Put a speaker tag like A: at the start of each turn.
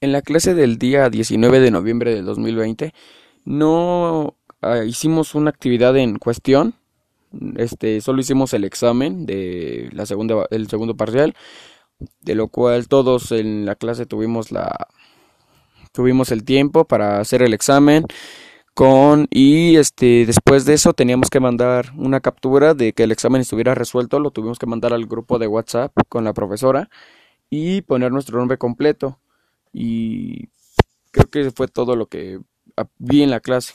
A: En la clase del día 19 de noviembre del 2020 no ah, hicimos una actividad en cuestión, este, solo hicimos el examen de la segunda, el segundo parcial, de lo cual todos en la clase tuvimos la, tuvimos el tiempo para hacer el examen con y este después de eso teníamos que mandar una captura de que el examen estuviera resuelto, lo tuvimos que mandar al grupo de WhatsApp con la profesora y poner nuestro nombre completo y creo que fue todo lo que vi en la clase.